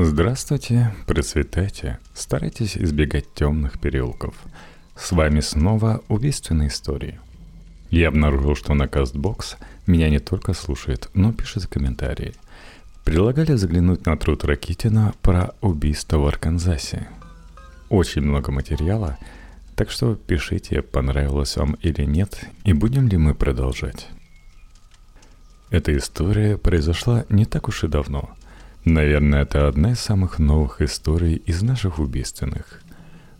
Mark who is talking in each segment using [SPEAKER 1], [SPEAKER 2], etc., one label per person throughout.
[SPEAKER 1] Здравствуйте, процветайте, старайтесь избегать темных переулков. С вами снова убийственные истории. Я обнаружил, что на CastBox меня не только слушает, но пишет комментарии. Предлагали заглянуть на труд Ракитина про убийство в Арканзасе. Очень много материала, так что пишите, понравилось вам или нет, и будем ли мы продолжать. Эта история произошла не так уж и давно – Наверное, это одна из самых новых историй из наших убийственных.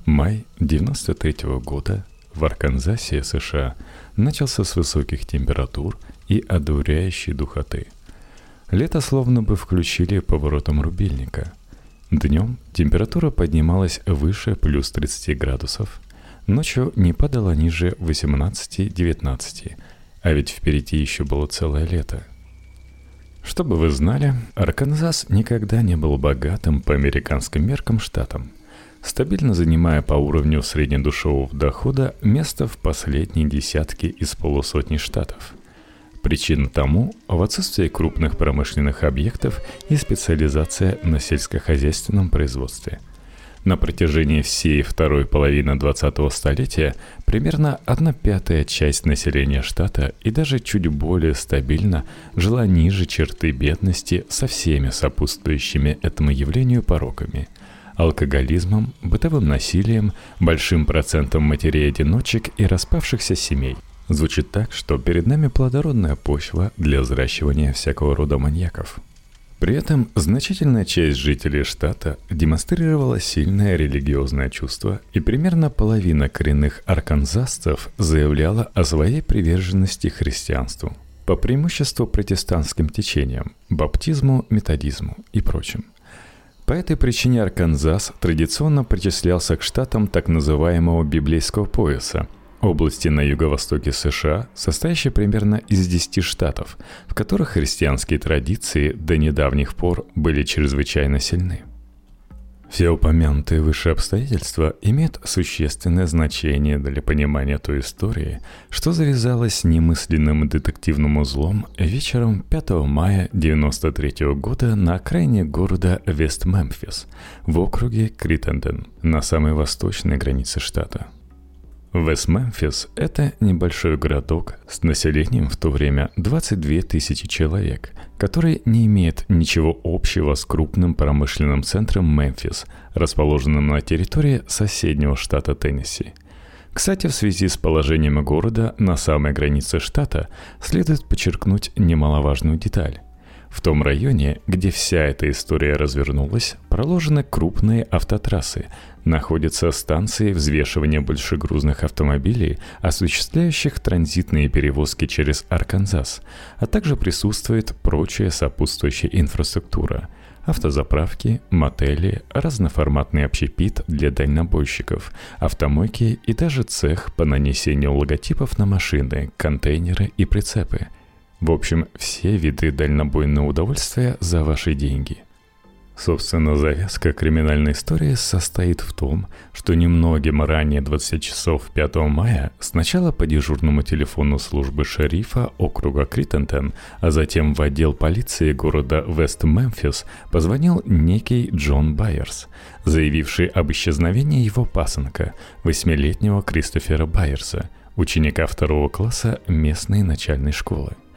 [SPEAKER 1] Май 93 -го года в Арканзасе, США, начался с высоких температур и одуряющей духоты. Лето словно бы включили поворотом рубильника. Днем температура поднималась выше плюс 30 градусов, ночью не падала ниже 18-19, а ведь впереди еще было целое лето – чтобы вы знали, Арканзас никогда не был богатым по американским меркам штатом, стабильно занимая по уровню среднедушевого дохода место в последней десятке из полусотни штатов. Причина тому в отсутствии крупных промышленных объектов и специализация на сельскохозяйственном производстве – на протяжении всей второй половины 20-го столетия примерно одна пятая часть населения штата и даже чуть более стабильно жила ниже черты бедности со всеми сопутствующими этому явлению пороками – алкоголизмом, бытовым насилием, большим процентом матерей-одиночек и распавшихся семей. Звучит так, что перед нами плодородная почва для взращивания всякого рода маньяков – при этом значительная часть жителей штата демонстрировала сильное религиозное чувство, и примерно половина коренных арканзасцев заявляла о своей приверженности христианству, по преимуществу протестантским течениям, баптизму, методизму и прочим. По этой причине Арканзас традиционно причислялся к штатам так называемого библейского пояса – области на юго-востоке США, состоящей примерно из 10 штатов, в которых христианские традиции до недавних пор были чрезвычайно сильны. Все упомянутые выше обстоятельства имеют существенное значение для понимания той истории, что завязалось немысленным детективным узлом вечером 5 мая 1993 года на окраине города Вест-Мемфис в округе Криттенден на самой восточной границе штата – Вест-Мемфис – это небольшой городок с населением в то время 22 тысячи человек, который не имеет ничего общего с крупным промышленным центром Мемфис, расположенным на территории соседнего штата Теннесси. Кстати, в связи с положением города на самой границе штата следует подчеркнуть немаловажную деталь. В том районе, где вся эта история развернулась, проложены крупные автотрассы, находятся станции взвешивания большегрузных автомобилей, осуществляющих транзитные перевозки через Арканзас, а также присутствует прочая сопутствующая инфраструктура – автозаправки, мотели, разноформатный общепит для дальнобойщиков, автомойки и даже цех по нанесению логотипов на машины, контейнеры и прицепы – в общем, все виды дальнобойного удовольствия за ваши деньги. Собственно, завязка криминальной истории состоит в том, что немногим ранее 20 часов 5 мая сначала по дежурному телефону службы шерифа округа Криттентон, а затем в отдел полиции города Вест-Мемфис позвонил некий Джон Байерс, заявивший об исчезновении его пасынка, восьмилетнего Кристофера Байерса, ученика второго класса местной начальной школы –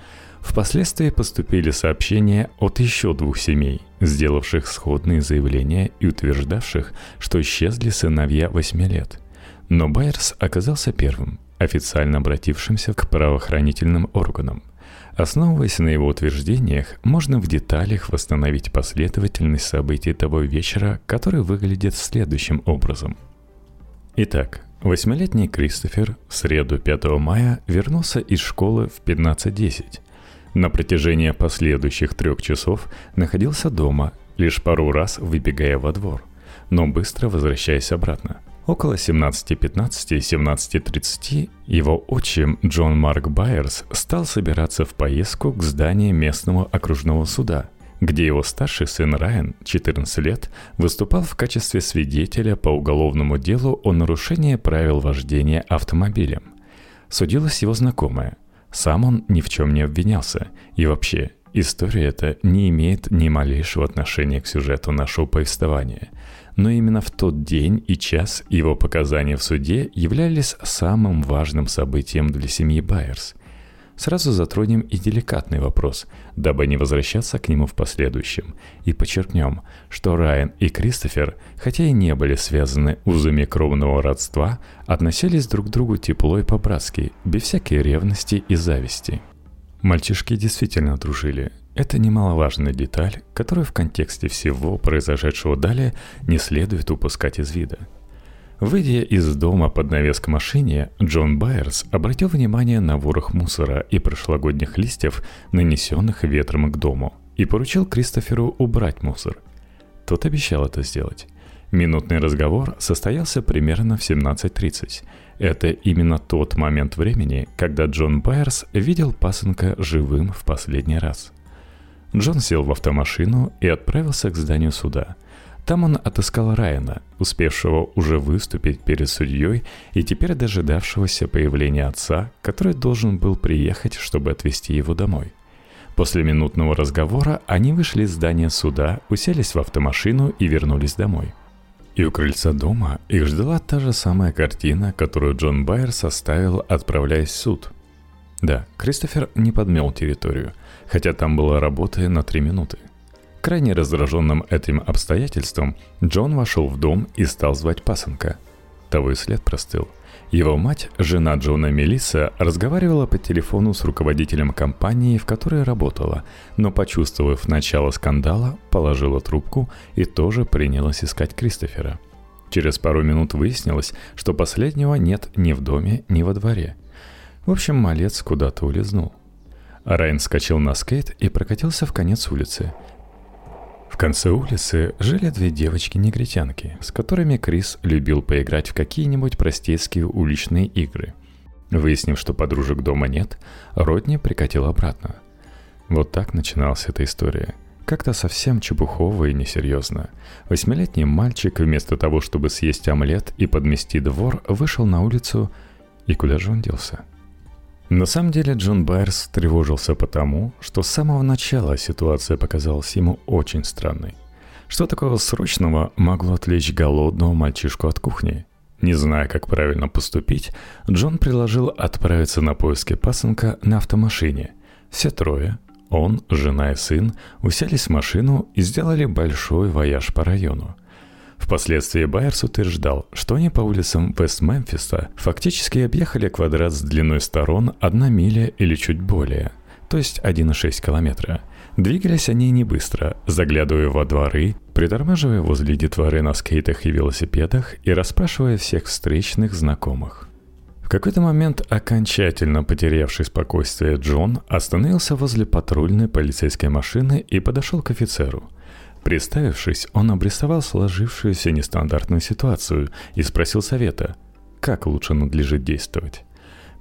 [SPEAKER 1] Впоследствии поступили сообщения от еще двух семей, сделавших сходные заявления и утверждавших, что исчезли сыновья 8 лет. Но Байерс оказался первым, официально обратившимся к правоохранительным органам. Основываясь на его утверждениях, можно в деталях восстановить последовательность событий того вечера, который выглядит следующим образом. Итак, восьмилетний Кристофер в среду 5 мая вернулся из школы в 15.10 на протяжении последующих трех часов находился дома, лишь пару раз выбегая во двор, но быстро возвращаясь обратно. Около 17.15 и 17.30 его отчим Джон Марк Байерс стал собираться в поездку к зданию местного окружного суда, где его старший сын Райан, 14 лет, выступал в качестве свидетеля по уголовному делу о нарушении правил вождения автомобилем. Судилась его знакомая, сам он ни в чем не обвинялся и вообще История эта не имеет ни малейшего отношения к сюжету нашего повествования. Но именно в тот день и час его показания в суде являлись самым важным событием для семьи Байерс. Сразу затронем и деликатный вопрос, дабы не возвращаться к нему в последующем, и подчеркнем, что Райан и Кристофер, хотя и не были связаны узами кровного родства, относились друг к другу тепло и по-братски, без всякой ревности и зависти – Мальчишки действительно дружили. Это немаловажная деталь, которую в контексте всего произошедшего далее не следует упускать из вида. Выйдя из дома под навес к машине, Джон Байерс обратил внимание на ворох мусора и прошлогодних листьев, нанесенных ветром к дому, и поручил Кристоферу убрать мусор. Тот обещал это сделать. Минутный разговор состоялся примерно в 17.30. Это именно тот момент времени, когда Джон Байерс видел пасынка живым в последний раз. Джон сел в автомашину и отправился к зданию суда. Там он отыскал Райана, успевшего уже выступить перед судьей и теперь дожидавшегося появления отца, который должен был приехать, чтобы отвезти его домой. После минутного разговора они вышли из здания суда, уселись в автомашину и вернулись домой – и у крыльца дома их ждала та же самая картина, которую Джон Байер составил, отправляясь в суд. Да, Кристофер не подмел территорию, хотя там была работа на три минуты. Крайне раздраженным этим обстоятельством, Джон вошел в дом и стал звать пасынка. Того и след простыл – его мать, жена Джона Мелисса, разговаривала по телефону с руководителем компании, в которой работала, но, почувствовав начало скандала, положила трубку и тоже принялась искать Кристофера. Через пару минут выяснилось, что последнего нет ни в доме, ни во дворе. В общем, малец куда-то улизнул. Райан скачал на скейт и прокатился в конец улицы – конце улицы жили две девочки-негритянки, с которыми Крис любил поиграть в какие-нибудь простецкие уличные игры. Выяснив, что подружек дома нет, Родни прикатил обратно. Вот так начиналась эта история. Как-то совсем чепухово и несерьезно. Восьмилетний мальчик вместо того, чтобы съесть омлет и подмести двор, вышел на улицу, и куда же он делся? На самом деле Джон Байерс тревожился потому, что с самого начала ситуация показалась ему очень странной. Что такого срочного могло отвлечь голодного мальчишку от кухни? Не зная, как правильно поступить, Джон предложил отправиться на поиски пасынка на автомашине. Все трое, он, жена и сын, уселись в машину и сделали большой вояж по району. Впоследствии Байерс утверждал, что они по улицам Вест-Мемфиса фактически объехали квадрат с длиной сторон 1 миля или чуть более, то есть 1,6 километра. Двигались они не быстро, заглядывая во дворы, притормаживая возле детворы на скейтах и велосипедах и расспрашивая всех встречных знакомых. В какой-то момент окончательно потерявший спокойствие Джон остановился возле патрульной полицейской машины и подошел к офицеру – Представившись, он обрисовал сложившуюся нестандартную ситуацию и спросил совета, как лучше надлежит действовать.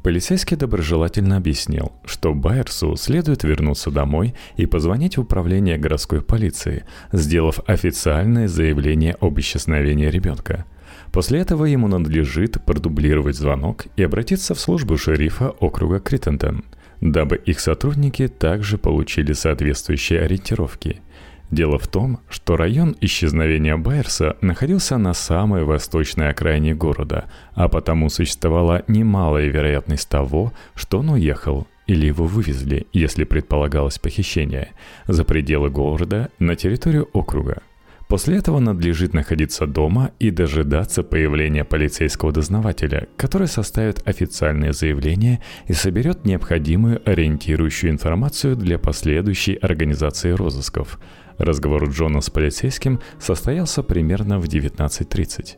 [SPEAKER 1] Полицейский доброжелательно объяснил, что Байерсу следует вернуться домой и позвонить в управление городской полиции, сделав официальное заявление об исчезновении ребенка. После этого ему надлежит продублировать звонок и обратиться в службу шерифа округа Криттентон, дабы их сотрудники также получили соответствующие ориентировки – Дело в том, что район исчезновения Байерса находился на самой восточной окраине города, а потому существовала немалая вероятность того, что он уехал или его вывезли, если предполагалось похищение, за пределы города на территорию округа. После этого надлежит находиться дома и дожидаться появления полицейского дознавателя, который составит официальное заявление и соберет необходимую ориентирующую информацию для последующей организации розысков – Разговор Джона с полицейским состоялся примерно в 19.30.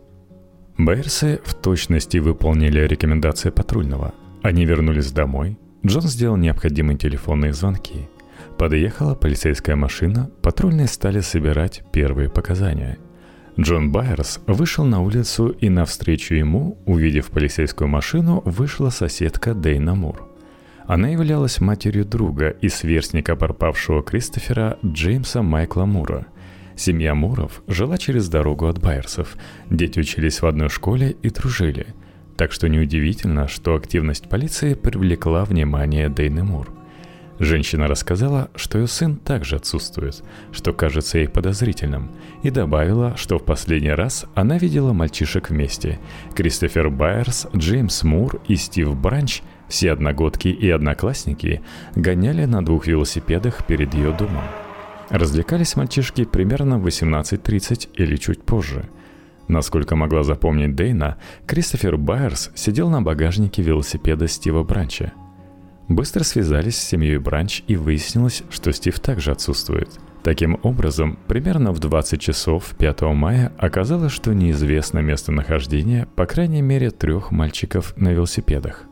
[SPEAKER 1] Бэйрсы в точности выполнили рекомендации патрульного. Они вернулись домой. Джон сделал необходимые телефонные звонки. Подъехала полицейская машина, патрульные стали собирать первые показания. Джон Байерс вышел на улицу и навстречу ему, увидев полицейскую машину, вышла соседка Дейна Мур – она являлась матерью друга и сверстника пропавшего Кристофера Джеймса Майкла Мура. Семья Муров жила через дорогу от Байерсов. Дети учились в одной школе и дружили. Так что неудивительно, что активность полиции привлекла внимание Дейны Мур. Женщина рассказала, что ее сын также отсутствует, что кажется ей подозрительным, и добавила, что в последний раз она видела мальчишек вместе. Кристофер Байерс, Джеймс Мур и Стив Бранч, все одногодки и одноклассники, гоняли на двух велосипедах перед ее домом. Развлекались мальчишки примерно в 18.30 или чуть позже. Насколько могла запомнить Дейна, Кристофер Байерс сидел на багажнике велосипеда Стива Бранча – Быстро связались с семьей Бранч и выяснилось, что Стив также отсутствует. Таким образом, примерно в 20 часов 5 мая оказалось, что неизвестно местонахождение, по крайней мере, трех мальчиков на велосипедах.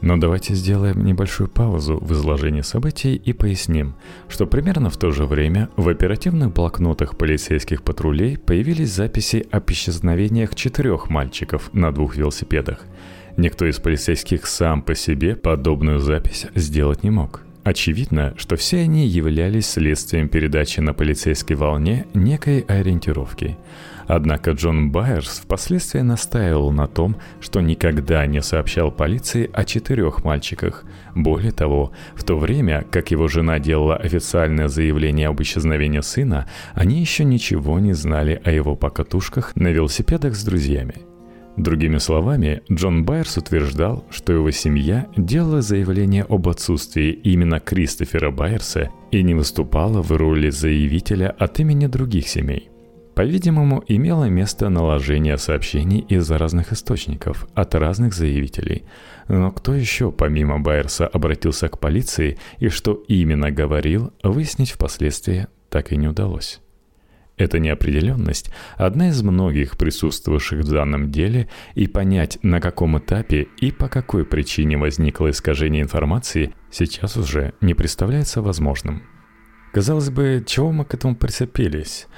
[SPEAKER 1] Но давайте сделаем небольшую паузу в изложении событий и поясним, что примерно в то же время в оперативных блокнотах полицейских патрулей появились записи об исчезновениях четырех мальчиков на двух велосипедах – Никто из полицейских сам по себе подобную запись сделать не мог. Очевидно, что все они являлись следствием передачи на полицейской волне некой ориентировки. Однако Джон Байерс впоследствии настаивал на том, что никогда не сообщал полиции о четырех мальчиках. Более того, в то время, как его жена делала официальное заявление об исчезновении сына, они еще ничего не знали о его покатушках на велосипедах с друзьями – Другими словами, Джон Байерс утверждал, что его семья делала заявление об отсутствии именно Кристофера Байерса и не выступала в роли заявителя от имени других семей. По-видимому, имело место наложение сообщений из разных источников, от разных заявителей. Но кто еще, помимо Байерса, обратился к полиции и что именно говорил, выяснить впоследствии так и не удалось. Эта неопределенность – одна из многих присутствующих в данном деле, и понять, на каком этапе и по какой причине возникло искажение информации, сейчас уже не представляется возможным. Казалось бы, чего мы к этому прицепились?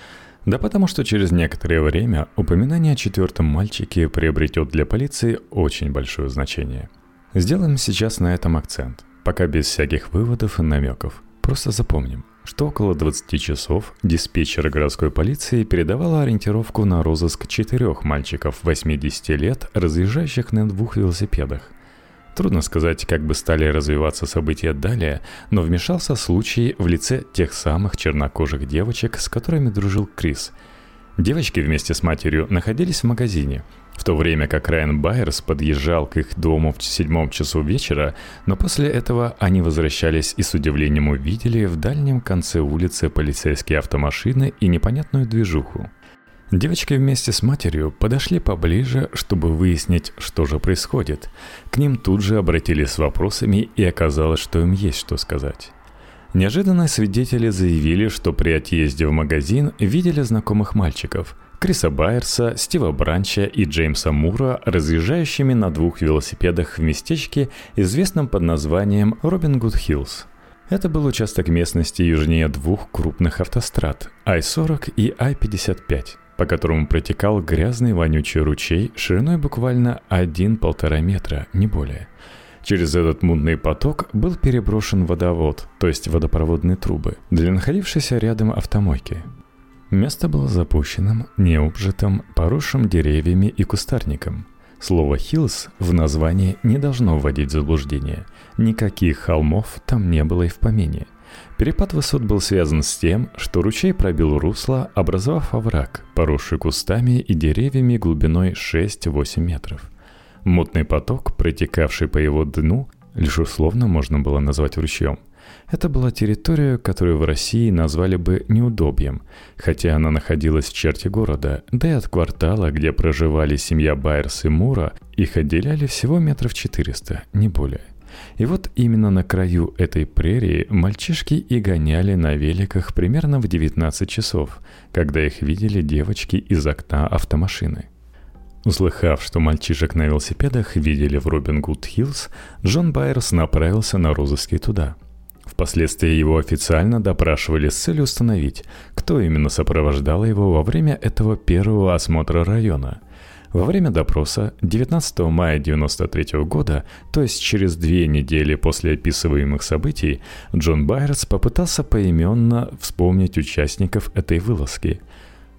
[SPEAKER 1] Да потому что через некоторое время упоминание о четвертом мальчике приобретет для полиции очень большое значение. Сделаем сейчас на этом акцент, пока без всяких выводов и намеков. Просто запомним что около 20 часов диспетчер городской полиции передавала ориентировку на розыск четырех мальчиков 80 лет, разъезжающих на двух велосипедах. Трудно сказать, как бы стали развиваться события далее, но вмешался случай в лице тех самых чернокожих девочек, с которыми дружил Крис. Девочки вместе с матерью находились в магазине – в то время как Райан Байерс подъезжал к их дому в седьмом часу вечера, но после этого они возвращались и с удивлением увидели в дальнем конце улицы полицейские автомашины и непонятную движуху. Девочки вместе с матерью подошли поближе, чтобы выяснить, что же происходит. К ним тут же обратились с вопросами, и оказалось, что им есть что сказать. Неожиданно свидетели заявили, что при отъезде в магазин видели знакомых мальчиков. Криса Байерса, Стива Бранча и Джеймса Мура, разъезжающими на двух велосипедах в местечке, известном под названием Робин Гуд Хиллз. Это был участок местности южнее двух крупных автострад – I-40 и I-55, по которому протекал грязный вонючий ручей шириной буквально 1-1,5 метра, не более. Через этот мутный поток был переброшен водовод, то есть водопроводные трубы, для находившейся рядом автомойки. Место было запущенным, необжитым, поросшим деревьями и кустарником. Слово «хиллз» в названии не должно вводить в заблуждение. Никаких холмов там не было и в помине. Перепад высот был связан с тем, что ручей пробил русло, образовав овраг, поросший кустами и деревьями глубиной 6-8 метров. Мутный поток, протекавший по его дну, лишь условно можно было назвать ручьем – это была территория, которую в России назвали бы неудобьем, хотя она находилась в черте города, да и от квартала, где проживали семья Байерс и Мура, их отделяли всего метров 400, не более. И вот именно на краю этой прерии мальчишки и гоняли на великах примерно в 19 часов, когда их видели девочки из окна автомашины. Услыхав, что мальчишек на велосипедах видели в Робин Гуд Хиллз, Джон Байерс направился на розыски туда – Впоследствии его официально допрашивали с целью установить, кто именно сопровождал его во время этого первого осмотра района. Во время допроса 19 мая 1993 года, то есть через две недели после описываемых событий, Джон Байерс попытался поименно вспомнить участников этой вылазки.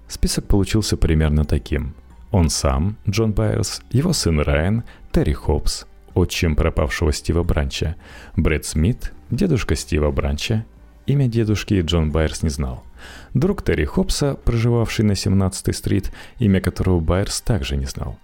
[SPEAKER 1] Список получился примерно таким. Он сам, Джон Байерс, его сын Райан, Терри Хоббс, отчим пропавшего Стива Бранча, Брэд Смит, дедушка Стива Бранча, имя дедушки Джон Байерс не знал. Друг Терри Хоббса, проживавший на 17-й стрит, имя которого Байерс также не знал.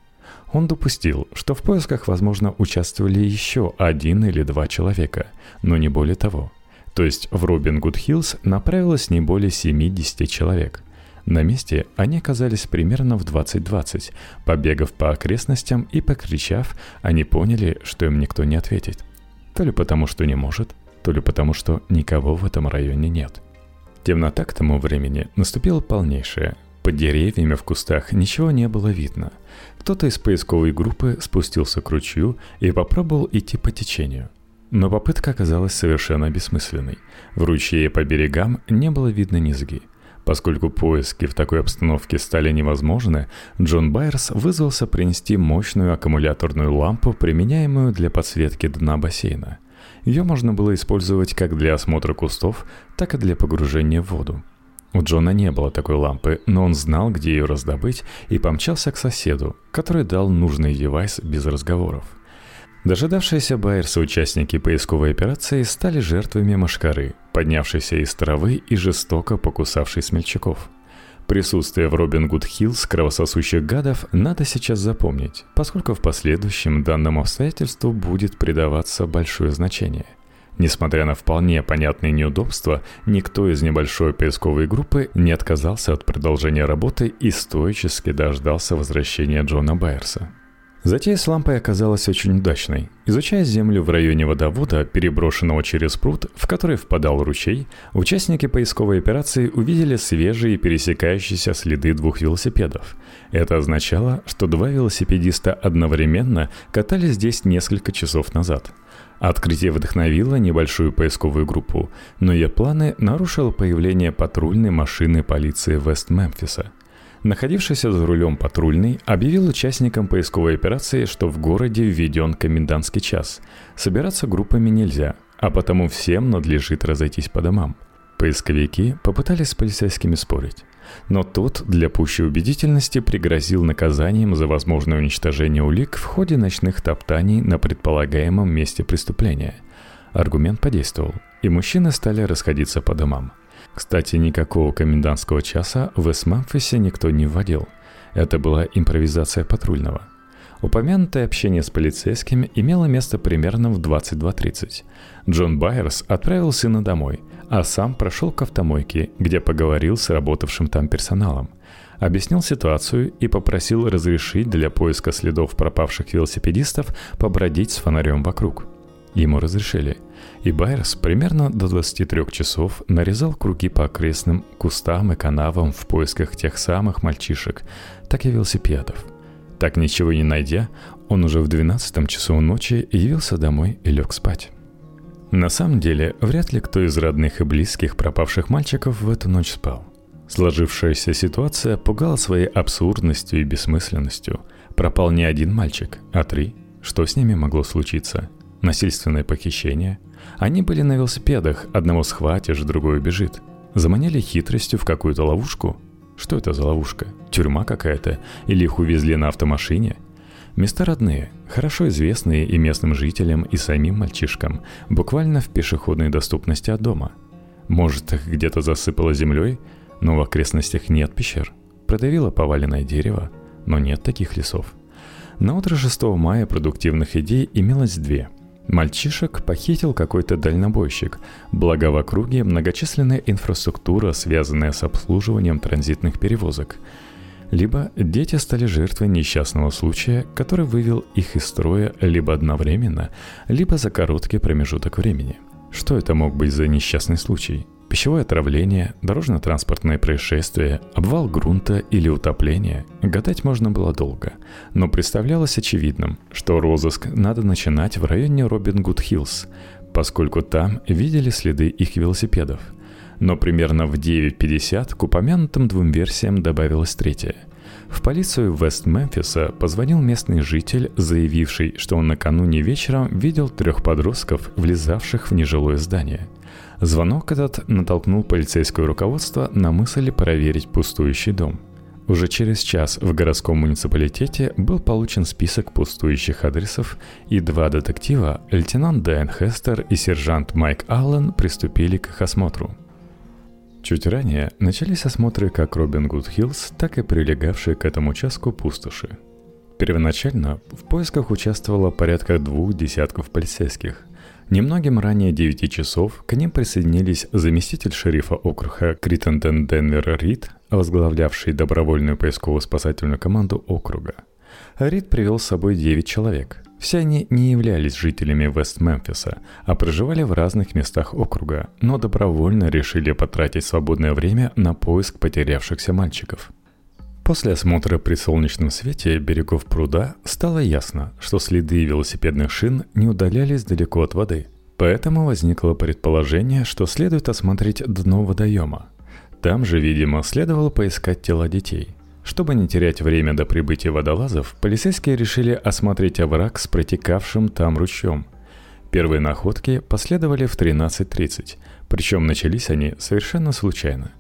[SPEAKER 1] Он допустил, что в поисках, возможно, участвовали еще один или два человека, но не более того. То есть в Робин Гуд Хиллз направилось не более 70 человек. На месте они оказались примерно в 20.20. Побегав по окрестностям и покричав, они поняли, что им никто не ответит. То ли потому, что не может, то ли потому, что никого в этом районе нет. Темнота к тому времени наступила полнейшая. Под деревьями в кустах ничего не было видно. Кто-то из поисковой группы спустился к ручью и попробовал идти по течению. Но попытка оказалась совершенно бессмысленной. В ручье по берегам не было видно низги. Поскольку поиски в такой обстановке стали невозможны, Джон Байерс вызвался принести мощную аккумуляторную лампу, применяемую для подсветки дна бассейна. Ее можно было использовать как для осмотра кустов, так и для погружения в воду. У Джона не было такой лампы, но он знал, где ее раздобыть, и помчался к соседу, который дал нужный девайс без разговоров. Дожидавшиеся Байерса участники поисковой операции стали жертвами машкары, поднявшейся из травы и жестоко покусавшей смельчаков. Присутствие в Робин Гуд Хиллз кровососущих гадов надо сейчас запомнить, поскольку в последующем данному обстоятельству будет придаваться большое значение – Несмотря на вполне понятные неудобства, никто из небольшой поисковой группы не отказался от продолжения работы и стоически дождался возвращения Джона Байерса. Затея с лампой оказалась очень удачной. Изучая землю в районе водовода, переброшенного через пруд, в который впадал ручей, участники поисковой операции увидели свежие пересекающиеся следы двух велосипедов. Это означало, что два велосипедиста одновременно катались здесь несколько часов назад – Открытие вдохновило небольшую поисковую группу, но ее планы нарушило появление патрульной машины полиции Вест-Мемфиса. Находившийся за рулем патрульный объявил участникам поисковой операции, что в городе введен комендантский час. Собираться группами нельзя, а потому всем надлежит разойтись по домам. Поисковики попытались с полицейскими спорить. Но тот для пущей убедительности пригрозил наказанием за возможное уничтожение улик в ходе ночных топтаний на предполагаемом месте преступления. Аргумент подействовал, и мужчины стали расходиться по домам. Кстати, никакого комендантского часа в Эс-Мемфисе никто не вводил. Это была импровизация патрульного. Упомянутое общение с полицейскими имело место примерно в 22.30. Джон Байерс отправил сына домой, а сам прошел к автомойке, где поговорил с работавшим там персоналом. Объяснил ситуацию и попросил разрешить для поиска следов пропавших велосипедистов побродить с фонарем вокруг. Ему разрешили, и Байерс примерно до 23 часов нарезал круги по окрестным кустам и канавам в поисках тех самых мальчишек, так и велосипедов. Так ничего не найдя, он уже в 12 часу ночи явился домой и лег спать. На самом деле, вряд ли кто из родных и близких пропавших мальчиков в эту ночь спал. Сложившаяся ситуация пугала своей абсурдностью и бессмысленностью. Пропал не один мальчик, а три. Что с ними могло случиться? Насильственное похищение? Они были на велосипедах, одного схватишь, другой убежит. Заманили хитростью в какую-то ловушку? Что это за ловушка? Тюрьма какая-то? Или их увезли на автомашине – Места родные, хорошо известные и местным жителям, и самим мальчишкам, буквально в пешеходной доступности от дома. Может, их где-то засыпало землей, но в окрестностях нет пещер. Продавило поваленное дерево, но нет таких лесов. На утро 6 мая продуктивных идей имелось две. Мальчишек похитил какой-то дальнобойщик, благо в округе многочисленная инфраструктура, связанная с обслуживанием транзитных перевозок – либо дети стали жертвой несчастного случая, который вывел их из строя либо одновременно, либо за короткий промежуток времени. Что это мог быть за несчастный случай? Пищевое отравление, дорожно-транспортное происшествие, обвал грунта или утопление гадать можно было долго, но представлялось очевидным, что розыск надо начинать в районе Робин Гуд Хиллз, поскольку там видели следы их велосипедов – но примерно в 9.50 к упомянутым двум версиям добавилась третья. В полицию Вест-Мемфиса позвонил местный житель, заявивший, что он накануне вечером видел трех подростков, влезавших в нежилое здание. Звонок этот натолкнул полицейское руководство на мысль проверить пустующий дом. уже через час в городском муниципалитете был получен список пустующих адресов, и два детектива, лейтенант Дэн Хестер и сержант Майк Аллен, приступили к их осмотру. Чуть ранее начались осмотры как Робин Гуд Хиллз, так и прилегавшие к этому участку пустоши. Первоначально в поисках участвовало порядка двух десятков полицейских. Немногим ранее 9 часов к ним присоединились заместитель шерифа округа Криттенден Денвер Рид, возглавлявший добровольную поисково-спасательную команду округа. Рид привел с собой 9 человек. Все они не являлись жителями Вест-Мемфиса, а проживали в разных местах округа, но добровольно решили потратить свободное время на поиск потерявшихся мальчиков – После осмотра при солнечном свете берегов пруда стало ясно, что следы велосипедных шин не удалялись далеко от воды. Поэтому возникло предположение, что следует осмотреть дно водоема. Там же, видимо, следовало поискать тела детей. Чтобы не терять время до прибытия водолазов, полицейские решили осмотреть овраг с протекавшим там ручьем. Первые находки последовали в 13.30, причем начались они совершенно случайно.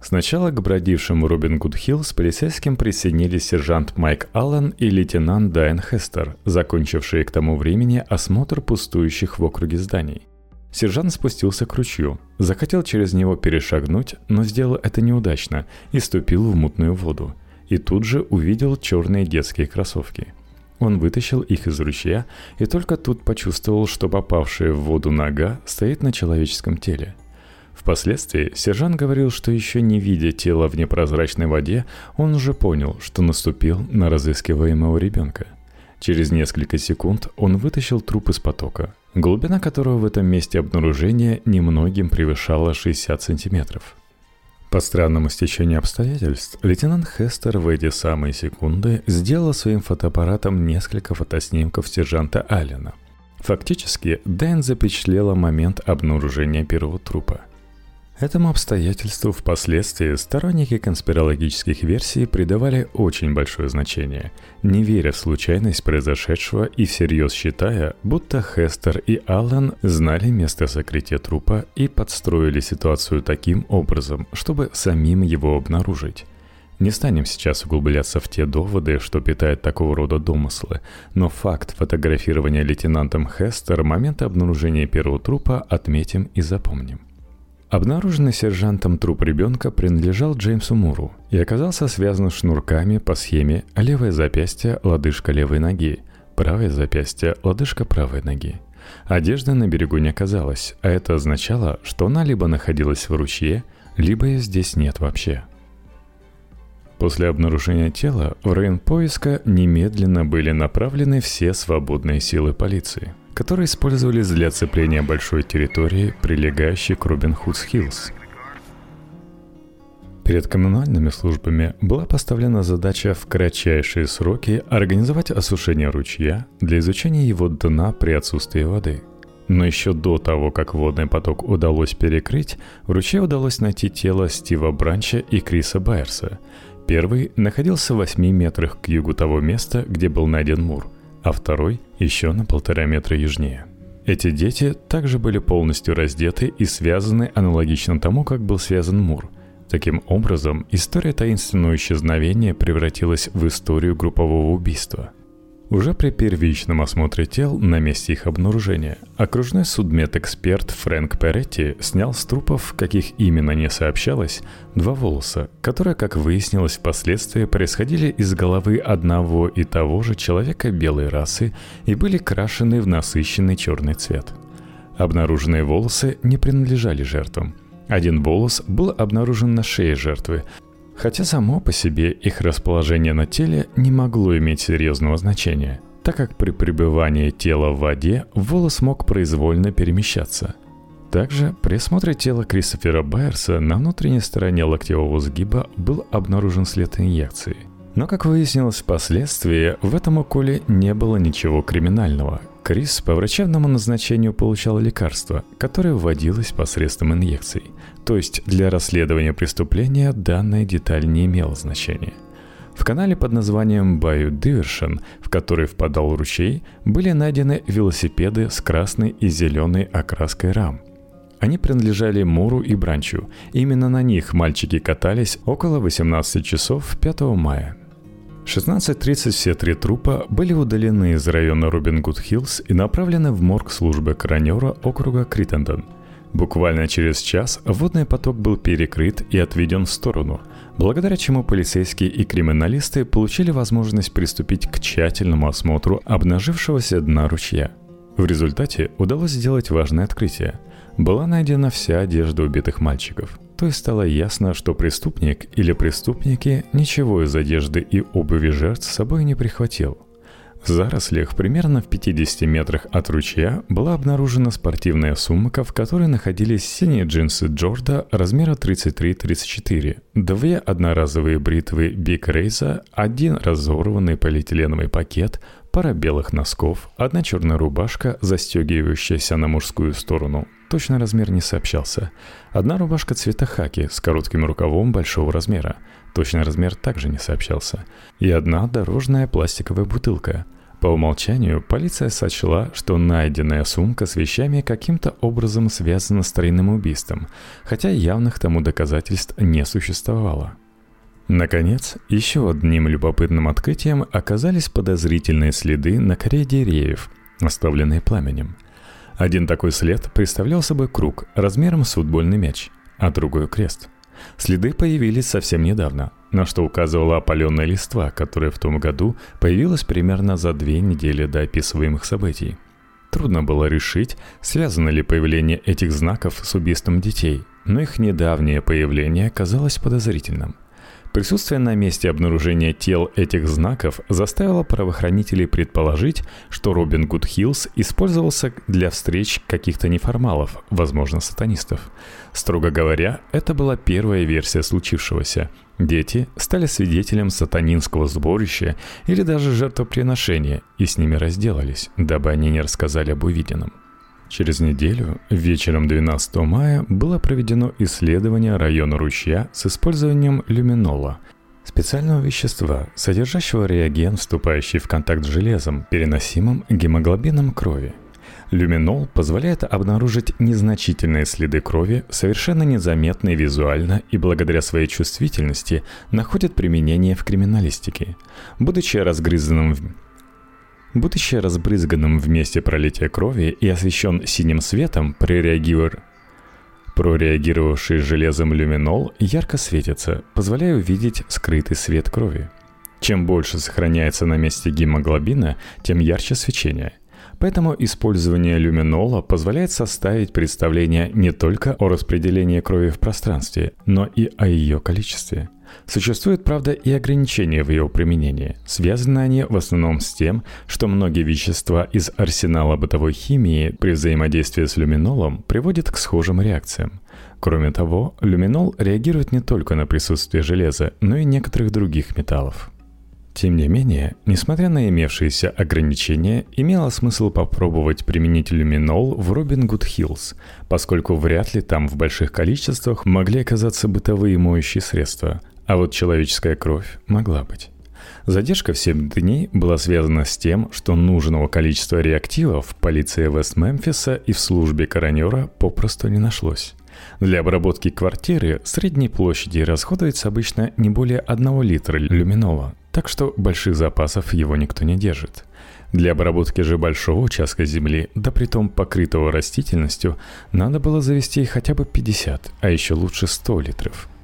[SPEAKER 1] Сначала к бродившим Робин Гуд Хилл с полицейским присоединились сержант Майк Аллен и лейтенант Дайан Хестер, закончившие к тому времени осмотр пустующих в округе зданий. Сержант спустился к ручью, захотел через него перешагнуть, но сделал это неудачно и ступил в мутную воду. И тут же увидел черные детские кроссовки. Он вытащил их из ручья и только тут почувствовал, что попавшая в воду нога стоит на человеческом теле – Впоследствии сержант говорил, что еще не видя тела в непрозрачной воде, он уже понял, что наступил на разыскиваемого ребенка. Через несколько секунд он вытащил труп из потока, глубина которого в этом месте обнаружения немногим превышала 60 сантиметров. По странному стечению обстоятельств, лейтенант Хестер в эти самые секунды сделал своим фотоаппаратом несколько фотоснимков сержанта Аллена. Фактически, Дэн запечатлела момент обнаружения первого трупа – Этому обстоятельству впоследствии сторонники конспирологических версий придавали очень большое значение, не веря в случайность произошедшего и всерьез считая, будто Хестер и Аллан знали место сокрытия трупа и подстроили ситуацию таким образом, чтобы самим его обнаружить. Не станем сейчас углубляться в те доводы, что питают такого рода домыслы, но факт фотографирования лейтенантом Хестер момента обнаружения первого трупа отметим и запомним. Обнаруженный сержантом труп ребенка принадлежал Джеймсу Муру и оказался связан шнурками по схеме левое запястье, лодыжка левой ноги, правое запястье, лодыжка правой ноги. Одежды на берегу не оказалось, а это означало, что она либо находилась в ручье, либо ее здесь нет вообще. После обнаружения тела в район поиска немедленно были направлены все свободные силы полиции – которые использовались для оцепления большой территории, прилегающей к Робин Худс Хиллз. Перед коммунальными службами была поставлена задача в кратчайшие сроки организовать осушение ручья для изучения его дна при отсутствии воды. Но еще до того, как водный поток удалось перекрыть, в ручье удалось найти тело Стива Бранча и Криса Байерса. Первый находился в 8 метрах к югу того места, где был найден Мур – а второй еще на полтора метра южнее. Эти дети также были полностью раздеты и связаны аналогично тому, как был связан Мур. Таким образом, история таинственного исчезновения превратилась в историю группового убийства – уже при первичном осмотре тел на месте их обнаружения окружной судмедэксперт Фрэнк Перетти снял с трупов, каких именно не сообщалось, два волоса, которые, как выяснилось впоследствии, происходили из головы одного и того же человека белой расы и были крашены в насыщенный черный цвет. Обнаруженные волосы не принадлежали жертвам. Один волос был обнаружен на шее жертвы, Хотя само по себе их расположение на теле не могло иметь серьезного значения, так как при пребывании тела в воде волос мог произвольно перемещаться. Также при осмотре тела Кристофера Байерса на внутренней стороне локтевого сгиба был обнаружен след инъекции. Но, как выяснилось впоследствии, в этом уколе не было ничего криминального. Крис по врачебному назначению получал лекарство, которое вводилось посредством инъекций. То есть для расследования преступления данная деталь не имела значения. В канале под названием Bayou Diversion, в который впадал ручей, были найдены велосипеды с красной и зеленой окраской рам. Они принадлежали Муру и Бранчу. Именно на них мальчики катались около 18 часов 5 мая. 16.30 все три трупа были удалены из района Робин Гуд Хиллз и направлены в морг службы коронера округа Криттендон. Буквально через час водный поток был перекрыт и отведен в сторону, благодаря чему полицейские и криминалисты получили возможность приступить к тщательному осмотру обнажившегося дна ручья. В результате удалось сделать важное открытие. Была найдена вся одежда убитых мальчиков – то есть стало ясно, что преступник или преступники ничего из одежды и обуви жертв с собой не прихватил. В зарослях примерно в 50 метрах от ручья была обнаружена спортивная сумка, в которой находились синие джинсы Джорда размера 33-34, две одноразовые бритвы Биг Рейза, один разорванный полиэтиленовый пакет, пара белых носков, одна черная рубашка, застегивающаяся на мужскую сторону, Точный размер не сообщался. Одна рубашка цвета хаки с коротким рукавом большого размера. Точный размер также не сообщался. И одна дорожная пластиковая бутылка. По умолчанию полиция сочла, что найденная сумка с вещами каким-то образом связана с тройным убийством, хотя явных тому доказательств не существовало. Наконец, еще одним любопытным открытием оказались подозрительные следы на коре деревьев, оставленные пламенем – один такой след представлял собой круг размером с футбольный мяч, а другой — крест. Следы появились совсем недавно, на что указывала опаленная листва, которая в том году появилась примерно за две недели до описываемых событий. Трудно было решить, связано ли появление этих знаков с убийством детей, но их недавнее появление казалось подозрительным – Присутствие на месте обнаружения тел этих знаков заставило правоохранителей предположить, что Робин Гуд Хиллз использовался для встреч каких-то неформалов, возможно, сатанистов. Строго говоря, это была первая версия случившегося. Дети стали свидетелем сатанинского сборища или даже жертвоприношения и с ними разделались, дабы они не рассказали об увиденном. Через неделю, вечером 12 мая, было проведено исследование района ручья с использованием люминола, специального вещества, содержащего реагент, вступающий в контакт с железом, переносимым гемоглобином крови. Люминол позволяет обнаружить незначительные следы крови, совершенно незаметные визуально и благодаря своей чувствительности находят применение в криминалистике. Будучи разгрызанным в Будучи разбрызганным в месте пролития крови и освещен синим светом, прореагивер... прореагировавший железом люминол ярко светится, позволяя увидеть скрытый свет крови. Чем больше сохраняется на месте гемоглобина, тем ярче свечение – Поэтому использование люминола позволяет составить представление не только о распределении крови в пространстве, но и о ее количестве. Существуют, правда, и ограничения в его применении. Связаны они в основном с тем, что многие вещества из арсенала бытовой химии при взаимодействии с люминолом приводят к схожим реакциям. Кроме того, люминол реагирует не только на присутствие железа, но и некоторых других металлов. Тем не менее, несмотря на имевшиеся ограничения, имело смысл попробовать применить люминол в Робин Гуд Хиллз, поскольку вряд ли там в больших количествах могли оказаться бытовые моющие средства, а вот человеческая кровь могла быть. Задержка в 7 дней была связана с тем, что нужного количества реактивов в полиции Вест-Мемфиса и в службе коронера попросту не нашлось. Для обработки квартиры средней площади расходуется обычно не более 1 литра люминола, так что больших запасов его никто не держит. Для обработки же большого участка земли, да притом покрытого растительностью, надо было завести хотя бы 50, а еще лучше 100 литров –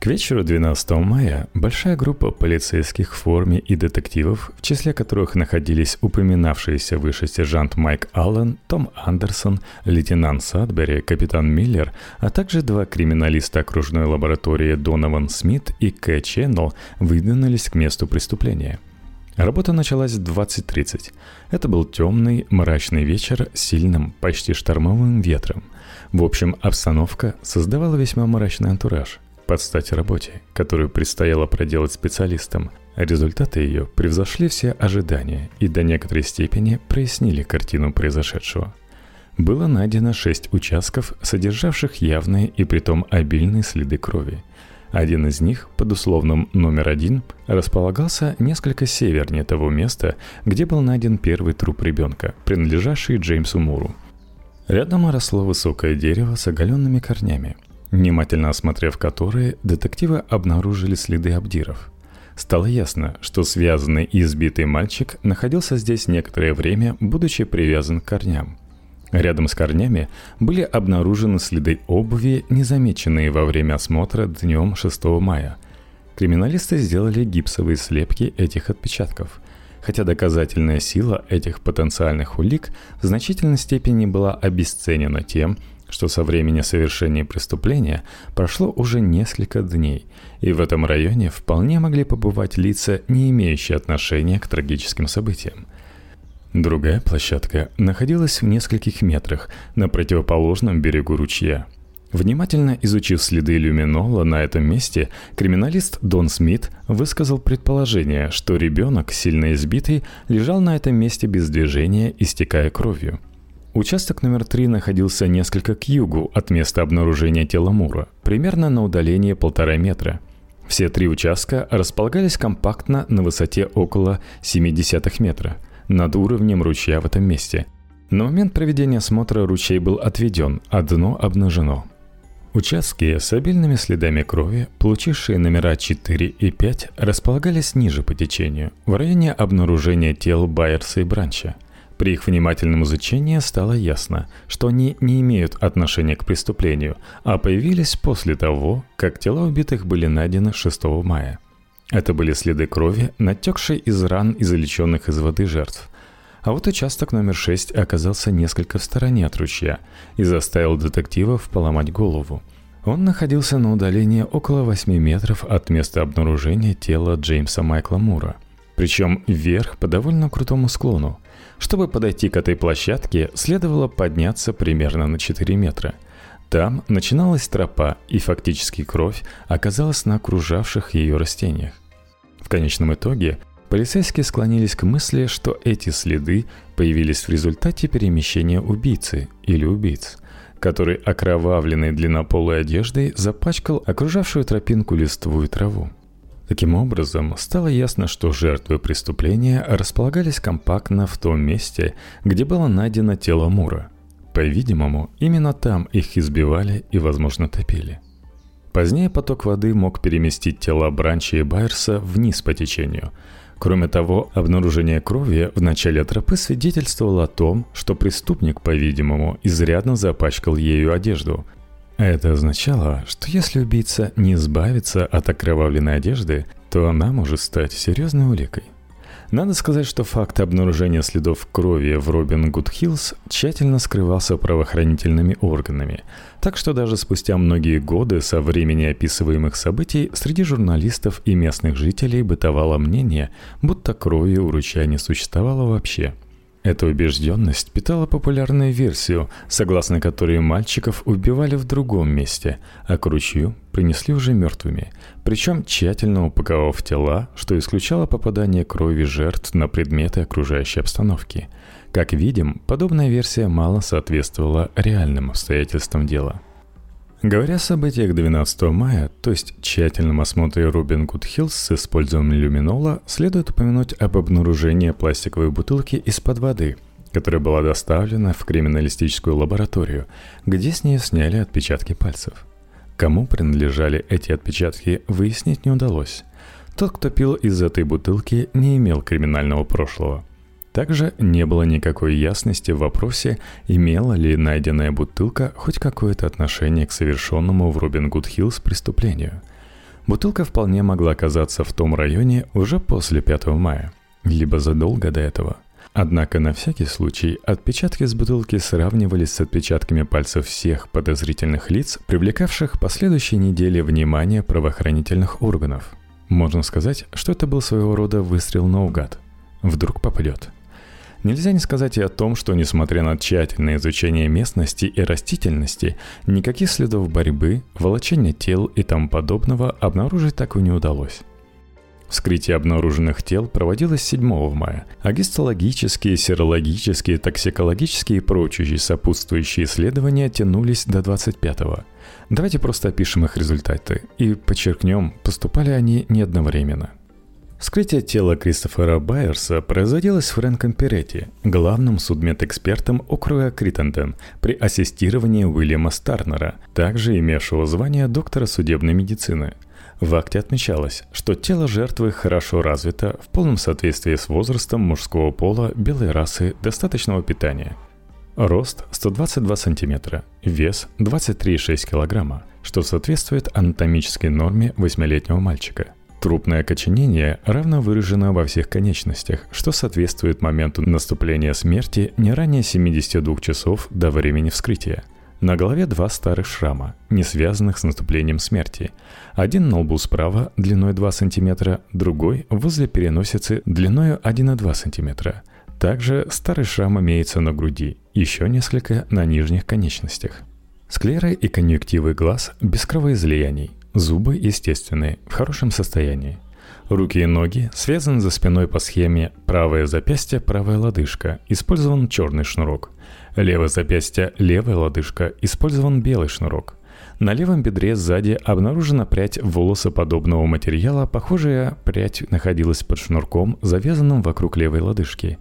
[SPEAKER 1] к вечеру 12 мая большая группа полицейских в форме и детективов, в числе которых находились упоминавшиеся выше сержант Майк Аллен, Том Андерсон, лейтенант Садбери, капитан Миллер, а также два криминалиста окружной лаборатории Донован Смит и Кэ Ченнел выдвинулись к месту преступления – Работа началась в 20.30. Это был темный, мрачный вечер с сильным, почти штормовым ветром. В общем, обстановка создавала весьма мрачный антураж – под стать работе, которую предстояло проделать специалистам. Результаты ее превзошли все ожидания и до некоторой степени прояснили картину произошедшего. Было найдено шесть участков, содержавших явные и притом обильные следы крови. Один из них, под условным номер один, располагался несколько севернее того места, где был найден первый труп ребенка, принадлежавший Джеймсу Муру – Рядом росло высокое дерево с оголенными корнями, внимательно осмотрев которые, детективы обнаружили следы абдиров. Стало ясно, что связанный и избитый мальчик находился здесь некоторое время, будучи привязан к корням. Рядом с корнями были обнаружены следы обуви, незамеченные во время осмотра днем 6 мая. Криминалисты сделали гипсовые слепки этих отпечатков, хотя доказательная сила этих потенциальных улик в значительной степени была обесценена тем, что со времени совершения преступления прошло уже несколько дней, и в этом районе вполне могли побывать лица, не имеющие отношения к трагическим событиям – Другая площадка находилась в нескольких метрах на противоположном берегу ручья. Внимательно изучив следы люминола на этом месте, криминалист Дон Смит высказал предположение, что ребенок, сильно избитый, лежал на этом месте без движения, истекая кровью. Участок номер три находился несколько к югу от места обнаружения тела Мура, примерно на удалении полтора метра. Все три участка располагались компактно на высоте около 0,7 метра – над уровнем ручья в этом месте. На момент проведения осмотра ручей был отведен, а дно обнажено. Участки с обильными следами крови, получившие номера 4 и 5, располагались ниже по течению, в районе обнаружения тел Байерса и Бранча. При их внимательном изучении стало ясно, что они не имеют отношения к преступлению, а появились после того, как тела убитых были найдены 6 мая – это были следы крови, натекшие из ран и из воды жертв. А вот участок номер 6 оказался несколько в стороне от ручья и заставил детективов поломать голову. Он находился на удалении около 8 метров от места обнаружения тела Джеймса Майкла Мура. Причем вверх по довольно крутому склону. Чтобы подойти к этой площадке, следовало подняться примерно на 4 метра – там начиналась тропа, и фактически кровь оказалась на окружавших ее растениях. В конечном итоге полицейские склонились к мысли, что эти следы появились в результате перемещения убийцы или убийц, который окровавленной длиннополой одеждой запачкал окружавшую тропинку листву и траву. Таким образом, стало ясно, что жертвы преступления располагались компактно в том месте, где было найдено тело Мура – по-видимому, именно там их избивали и, возможно, топили. Позднее поток воды мог переместить тела Бранча и Байерса вниз по течению. Кроме того, обнаружение крови в начале тропы свидетельствовало о том, что преступник, по-видимому, изрядно запачкал ею одежду. Это означало, что если убийца не избавится от окровавленной одежды, то она может стать серьезной уликой. Надо сказать, что факт обнаружения следов крови в Робин Гуд тщательно скрывался правоохранительными органами, так что даже спустя многие годы со времени описываемых событий среди журналистов и местных жителей бытовало мнение, будто крови у ручья не существовало вообще – эта убежденность питала популярную версию, согласно которой мальчиков убивали в другом месте, а к ручью принесли уже мертвыми, причем тщательно упаковав тела, что исключало попадание крови жертв на предметы окружающей обстановки. Как видим, подобная версия мало соответствовала реальным обстоятельствам дела – Говоря о событиях 12 мая, то есть тщательном осмотре Робин Гуд Хиллз с использованием люминола, следует упомянуть об обнаружении пластиковой бутылки из-под воды, которая была доставлена в криминалистическую лабораторию, где с нее сняли отпечатки пальцев. Кому принадлежали эти отпечатки, выяснить не удалось. Тот, кто пил из этой бутылки, не имел криминального прошлого – также не было никакой ясности в вопросе, имела ли найденная бутылка хоть какое-то отношение к совершенному в Робин Гуд Хиллз преступлению. Бутылка вполне могла оказаться в том районе уже после 5 мая, либо задолго до этого. Однако на всякий случай отпечатки с бутылки сравнивались с отпечатками пальцев всех подозрительных лиц, привлекавших последующие недели внимание правоохранительных органов. Можно сказать, что это был своего рода выстрел наугад. Вдруг попадет – Нельзя не сказать и о том, что, несмотря на тщательное изучение местности и растительности, никаких следов борьбы, волочения тел и тому подобного обнаружить так и не удалось. Вскрытие обнаруженных тел проводилось 7 мая, а гистологические, серологические, токсикологические и прочие сопутствующие исследования тянулись до 25 -го. Давайте просто опишем их результаты и подчеркнем, поступали они не одновременно – Вскрытие тела Кристофера Байерса производилось Фрэнком Перетти, главным судмедэкспертом округа Криттенден, при ассистировании Уильяма Старнера, также имевшего звание доктора судебной медицины. В акте отмечалось, что тело жертвы хорошо развито в полном соответствии с возрастом мужского пола белой расы достаточного питания. Рост 122 см, вес 23,6 кг, что соответствует анатомической норме 8-летнего мальчика – Трупное окоченение равно выражено во всех конечностях, что соответствует моменту наступления смерти не ранее 72 часов до времени вскрытия. На голове два старых шрама, не связанных с наступлением смерти. Один на лбу справа длиной 2 см, другой возле переносицы длиной 1,2 см. Также старый шрам имеется на груди, еще несколько на нижних конечностях. Склеры и конъюнктивы глаз без кровоизлияний, Зубы естественные, в хорошем состоянии. Руки и ноги связаны за спиной по схеме правое запястье, правая лодыжка, использован черный шнурок. Левое запястье, левая лодыжка, использован белый шнурок. На левом бедре сзади обнаружена прядь волосоподобного материала, похожая прядь находилась под шнурком, завязанным вокруг левой лодыжки.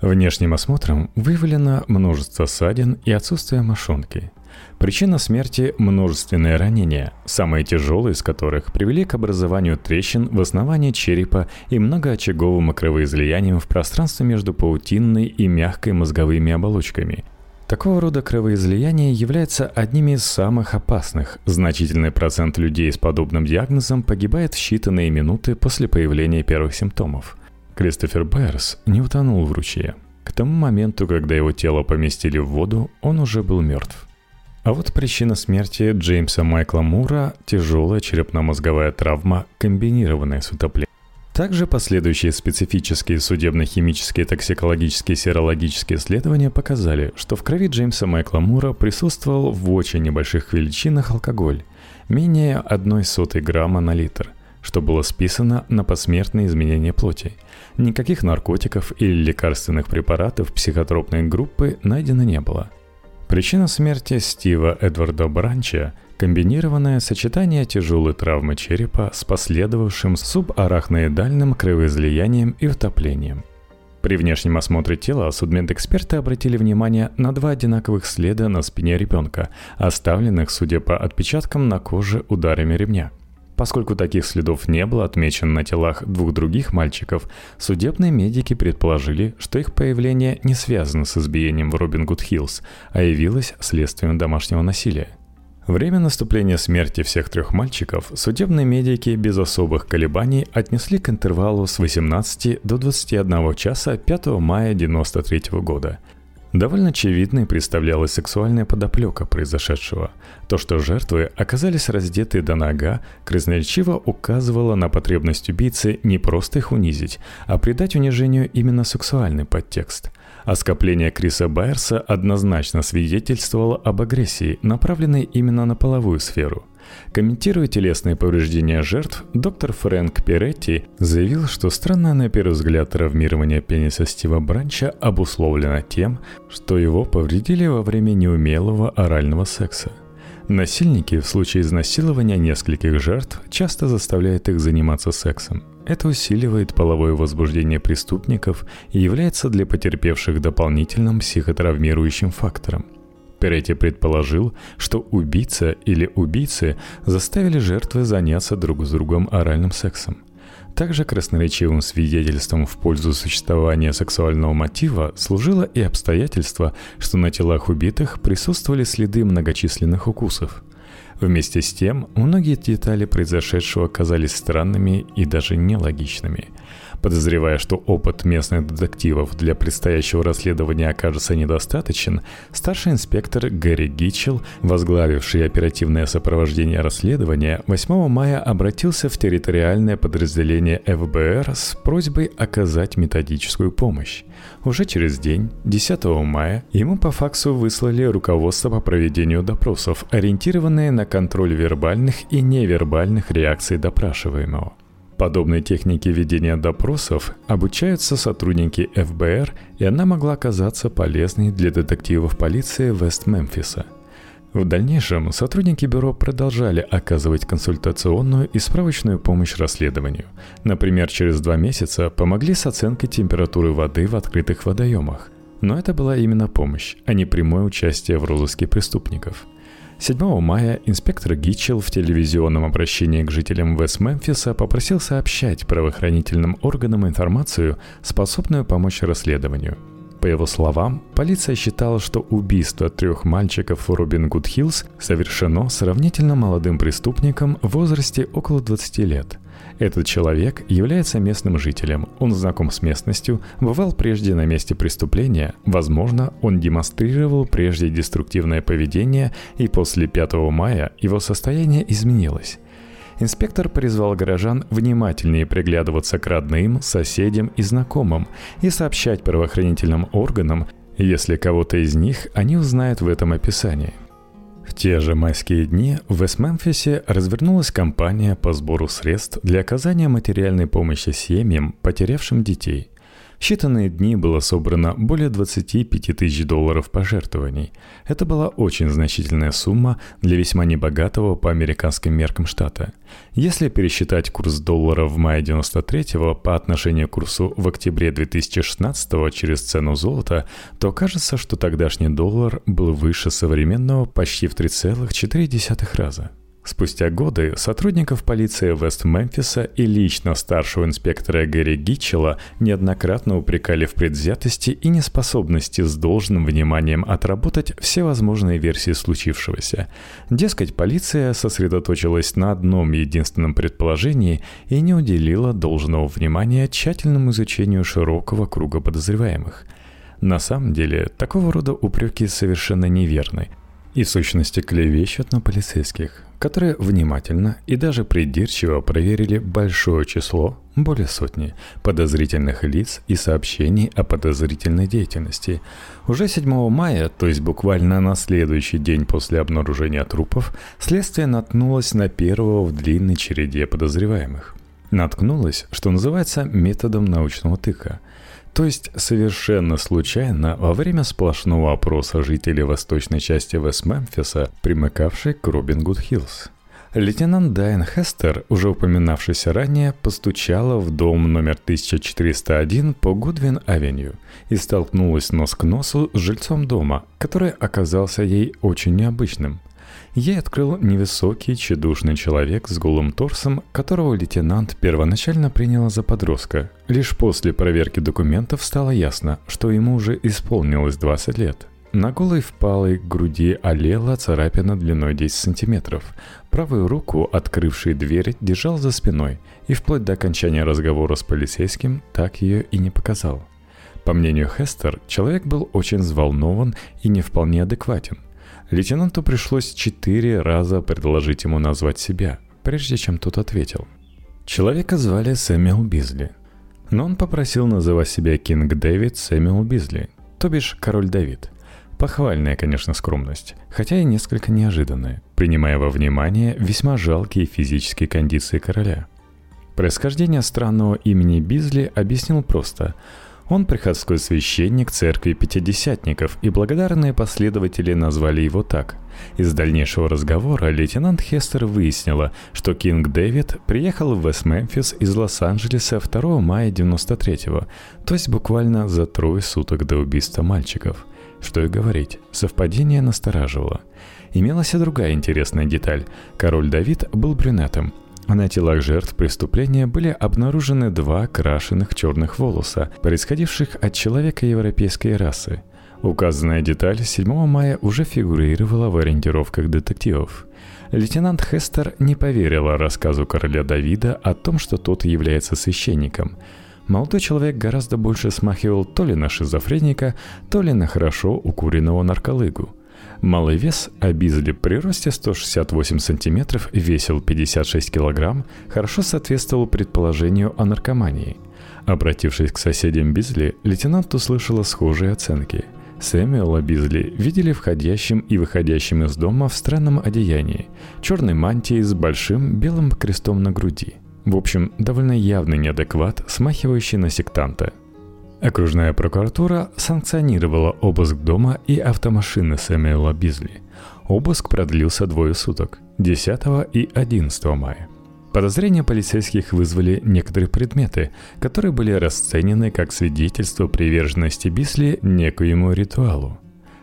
[SPEAKER 1] Внешним осмотром выявлено множество ссадин и отсутствие мошонки – Причина смерти – множественные ранения, самые тяжелые из которых привели к образованию трещин в основании черепа и многоочаговым кровоизлиянием в пространстве между паутинной и мягкой мозговыми оболочками. Такого рода кровоизлияние является одним из самых опасных. Значительный процент людей с подобным диагнозом погибает в считанные минуты после появления первых симптомов. Кристофер Байерс не утонул в ручье. К тому моменту, когда его тело поместили в воду, он уже был мертв. А вот причина смерти Джеймса Майкла Мура – тяжелая черепно-мозговая травма, комбинированная с утоплением. Также последующие специфические судебно-химические, токсикологические, серологические исследования показали, что в крови Джеймса Майкла Мура присутствовал в очень небольших величинах алкоголь, менее 1 сотой грамма на литр, что было списано на посмертные изменения плоти. Никаких наркотиков или лекарственных препаратов психотропной группы найдено не было – Причина смерти Стива Эдварда Бранча – комбинированное сочетание тяжелой травмы черепа с последовавшим субарахноидальным кровоизлиянием и утоплением. При внешнем осмотре тела судмедэксперты обратили внимание на два одинаковых следа на спине ребенка, оставленных, судя по отпечаткам, на коже ударами ремня – Поскольку таких следов не было отмечено на телах двух других мальчиков, судебные медики предположили, что их появление не связано с избиением в Робин Гуд Хиллз, а явилось следствием домашнего насилия. Время наступления смерти всех трех мальчиков судебные медики без особых колебаний отнесли к интервалу с 18 до 21 часа 5 мая 1993 года – Довольно очевидной представлялась сексуальная подоплека произошедшего. То, что жертвы оказались раздеты до нога, красноречиво указывало на потребность убийцы не просто их унизить, а придать унижению именно сексуальный подтекст. А скопление Криса Байерса однозначно свидетельствовало об агрессии, направленной именно на половую сферу – Комментируя телесные повреждения жертв, доктор Фрэнк Перетти заявил, что странное на первый взгляд травмирование пениса Стива Бранча обусловлено тем, что его повредили во время неумелого орального секса. Насильники в случае изнасилования нескольких жертв часто заставляют их заниматься сексом. Это усиливает половое возбуждение преступников и является для потерпевших дополнительным психотравмирующим фактором – Перетти предположил, что убийца или убийцы заставили жертвы заняться друг с другом оральным сексом. Также красноречивым свидетельством в пользу существования сексуального мотива служило и обстоятельство, что на телах убитых присутствовали следы многочисленных укусов. Вместе с тем, многие детали произошедшего казались странными и даже нелогичными – Подозревая, что опыт местных детективов для предстоящего расследования окажется недостаточен, старший инспектор Гэри Гитчелл, возглавивший оперативное сопровождение расследования, 8 мая обратился в территориальное подразделение ФБР с просьбой оказать методическую помощь. Уже через день, 10 мая, ему по факсу выслали руководство по проведению допросов, ориентированное на контроль вербальных и невербальных реакций допрашиваемого. Подобной технике ведения допросов обучаются сотрудники ФБР, и она могла оказаться полезной для детективов полиции Вест-Мемфиса. В дальнейшем сотрудники бюро продолжали оказывать консультационную и справочную помощь расследованию. Например, через два месяца помогли с оценкой температуры воды в открытых водоемах. Но это была именно помощь, а не прямое участие в розыске преступников. 7 мая инспектор Гитчелл в телевизионном обращении к жителям Вест-Мемфиса попросил сообщать правоохранительным органам информацию, способную помочь расследованию – по его словам, полиция считала, что убийство трех мальчиков в Робин Гуд совершено сравнительно молодым преступником в возрасте около 20 лет. Этот человек является местным жителем, он знаком с местностью, бывал прежде на месте преступления, возможно, он демонстрировал прежде деструктивное поведение, и после 5 мая его состояние изменилось. Инспектор призвал горожан внимательнее приглядываться к родным, соседям и знакомым и сообщать правоохранительным органам, если кого-то из них они узнают в этом описании. В те же майские дни в Вест-Мемфисе развернулась кампания по сбору средств для оказания материальной помощи семьям, потерявшим детей считанные дни было собрано более 25 тысяч долларов пожертвований. Это была очень значительная сумма для весьма небогатого по американским меркам штата. Если пересчитать курс доллара в мае 93 по отношению к курсу в октябре 2016 через цену золота, то кажется, что тогдашний доллар был выше современного почти в 3,4 раза. Спустя годы сотрудников полиции Вест-Мемфиса и лично старшего инспектора Гэри Гитчелла неоднократно упрекали в предвзятости и неспособности с должным вниманием отработать все возможные версии случившегося. Дескать, полиция сосредоточилась на одном единственном предположении и не уделила должного внимания тщательному изучению широкого круга подозреваемых. На самом деле, такого рода упреки совершенно неверны и в сущности клевещут на полицейских – которые внимательно и даже придирчиво проверили большое число, более сотни, подозрительных лиц и сообщений о подозрительной деятельности. Уже 7 мая, то есть буквально на следующий день после обнаружения трупов, следствие наткнулось на первого в длинной череде подозреваемых. Наткнулось, что называется, методом научного тыка – то есть совершенно случайно во время сплошного опроса жителей восточной части Вест-Мемфиса, примыкавшей к Робин Гуд Хиллз. Лейтенант Дайан Хестер, уже упоминавшийся ранее, постучала в дом номер 1401 по Гудвин-авеню и столкнулась нос к носу с жильцом дома, который оказался ей очень необычным – Ей открыл невысокий, тщедушный человек с голым торсом, которого лейтенант первоначально приняла за подростка. Лишь после проверки документов стало ясно, что ему уже исполнилось 20 лет. На голой впалой груди олела царапина длиной 10 сантиметров. Правую руку, открывший дверь, держал за спиной, и вплоть до окончания разговора с полицейским так ее и не показал. По мнению Хестер, человек был очень взволнован и не вполне адекватен – Лейтенанту пришлось четыре раза предложить ему назвать себя, прежде чем тот ответил. Человека звали Сэмюэл Бизли. Но он попросил называть себя Кинг Дэвид Сэмюэл Бизли, то бишь Король Давид. Похвальная, конечно, скромность, хотя и несколько неожиданная, принимая во внимание весьма жалкие физические кондиции короля. Происхождение странного имени Бизли объяснил просто – он приходской священник церкви пятидесятников, и благодарные последователи назвали его так. Из дальнейшего разговора лейтенант Хестер выяснила, что Кинг Дэвид приехал в Вест-Мемфис из Лос-Анджелеса 2 мая 93-го, то есть буквально за трое суток до убийства мальчиков. Что и говорить, совпадение настораживало. Имелась и другая интересная деталь. Король Давид был брюнетом, на телах жертв преступления были обнаружены два крашеных черных волоса, происходивших от человека европейской расы. Указанная деталь 7 мая уже фигурировала в ориентировках детективов. Лейтенант Хестер не поверила рассказу короля Давида о том, что тот является священником. Молодой человек гораздо больше смахивал то ли на шизофреника, то ли на хорошо укуренного нарколыгу – Малый вес Абизли при росте 168 сантиметров весил 56 килограмм, хорошо соответствовал предположению о наркомании. Обратившись к соседям Бизли, лейтенант услышала схожие оценки. Сэмюэла Бизли видели входящим и выходящим из дома в странном одеянии, черной мантии с большим белым крестом на груди. В общем, довольно явный неадекват, смахивающий на сектанта – Окружная прокуратура санкционировала обыск дома и автомашины Сэмюэла Бизли. Обыск продлился двое суток – 10 и 11 мая. Подозрения полицейских вызвали некоторые предметы, которые были расценены как свидетельство приверженности Бисли некоему ритуалу.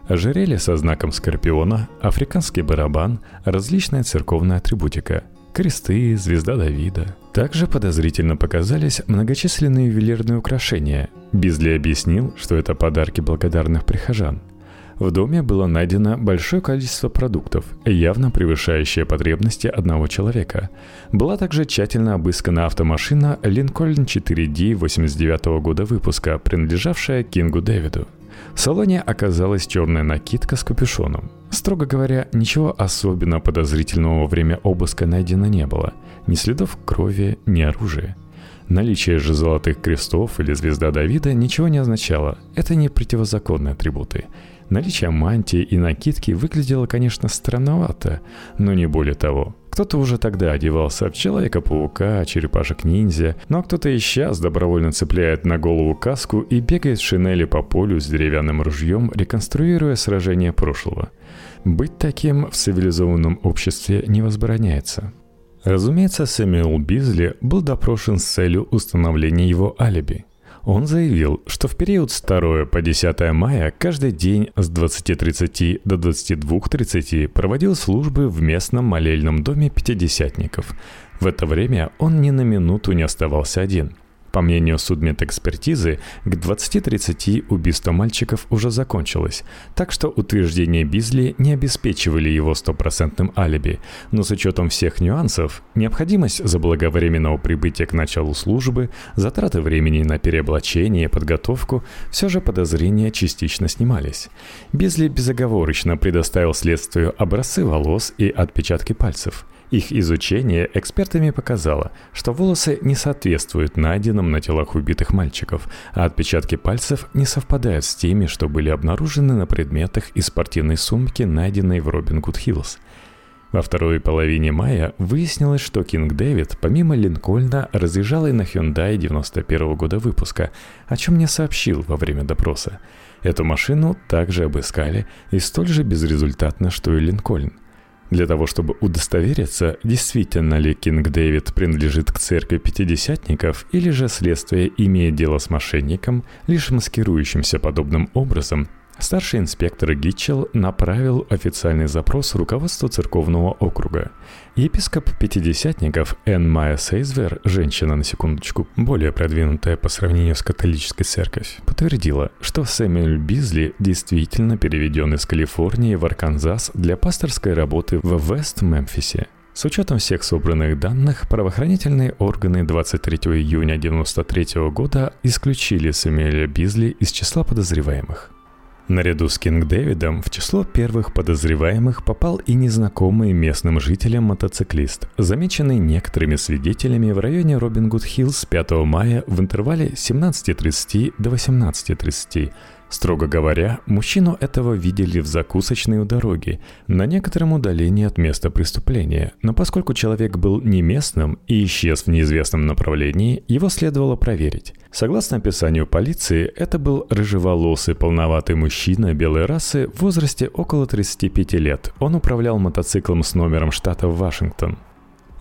[SPEAKER 1] Ожерелье со знаком скорпиона, африканский барабан, различная церковная атрибутика, кресты, звезда Давида. Также подозрительно показались многочисленные ювелирные украшения. Бизли объяснил, что это подарки благодарных прихожан – в доме было найдено большое количество продуктов, явно превышающее потребности одного человека. Была также тщательно обыскана автомашина Lincoln 4D 89 года выпуска, принадлежавшая Кингу Дэвиду. В салоне оказалась черная накидка с капюшоном. Строго говоря, ничего особенно подозрительного во время обыска найдено не было. Ни следов крови, ни оружия. Наличие же золотых крестов или звезда Давида ничего не означало. Это не противозаконные атрибуты. Наличие мантии и накидки выглядело, конечно, странновато, но не более того. Кто-то уже тогда одевался в Человека-паука, Черепашек-ниндзя, а кто-то и сейчас добровольно цепляет на голову каску и бегает в шинели по полю с деревянным ружьем, реконструируя сражение прошлого. Быть таким в цивилизованном обществе не возбраняется. Разумеется, Сэмюэл Бизли был допрошен с целью установления его алиби – он заявил, что в период с 2 по 10 мая каждый день с 20.30 до 22.30 проводил службы в местном молельном доме пятидесятников. В это время он ни на минуту не оставался один – по мнению судмедэкспертизы, к 20-30 убийство мальчиков уже закончилось, так что утверждения Бизли не обеспечивали его стопроцентным алиби, но с учетом всех нюансов, необходимость заблаговременного прибытия к началу службы, затраты времени на переоблачение и подготовку, все же подозрения частично снимались. Бизли безоговорочно предоставил следствию образцы волос и отпечатки пальцев – их изучение экспертами показало, что волосы не соответствуют найденным на телах убитых мальчиков, а отпечатки пальцев не совпадают с теми, что были обнаружены на предметах из спортивной сумки, найденной в Робин Гуд Хиллз. Во второй половине мая выяснилось, что Кинг Дэвид помимо Линкольна разъезжал и на Hyundai 91 года выпуска, о чем мне сообщил во время допроса. Эту машину также обыскали и столь же безрезультатно, что и Линкольн – для того, чтобы удостовериться, действительно ли Кинг Дэвид принадлежит к церкви пятидесятников или же следствие имеет дело с мошенником, лишь маскирующимся подобным образом, Старший инспектор Гитчелл направил официальный запрос руководству церковного округа. Епископ Пятидесятников Энн Майя Сейзвер, женщина на секундочку, более продвинутая по сравнению с католической церковью, подтвердила, что Сэмюэль Бизли действительно переведен из Калифорнии в Арканзас для пасторской работы в Вест-Мемфисе. С учетом всех собранных данных, правоохранительные органы 23 июня 1993 года исключили Сэмюэля Бизли из числа подозреваемых. Наряду с Кинг Дэвидом в число первых подозреваемых попал и незнакомый местным жителям мотоциклист, замеченный некоторыми свидетелями в районе Робин Гуд Хиллз 5 мая в интервале 17.30 до 18.30 Строго говоря, мужчину этого видели в закусочной у дороги, на некотором удалении от места преступления, но поскольку человек был не местным и исчез в неизвестном направлении, его следовало проверить. Согласно описанию полиции, это был рыжеволосый полноватый мужчина белой расы в возрасте около 35 лет. Он управлял мотоциклом с номером штата Вашингтон.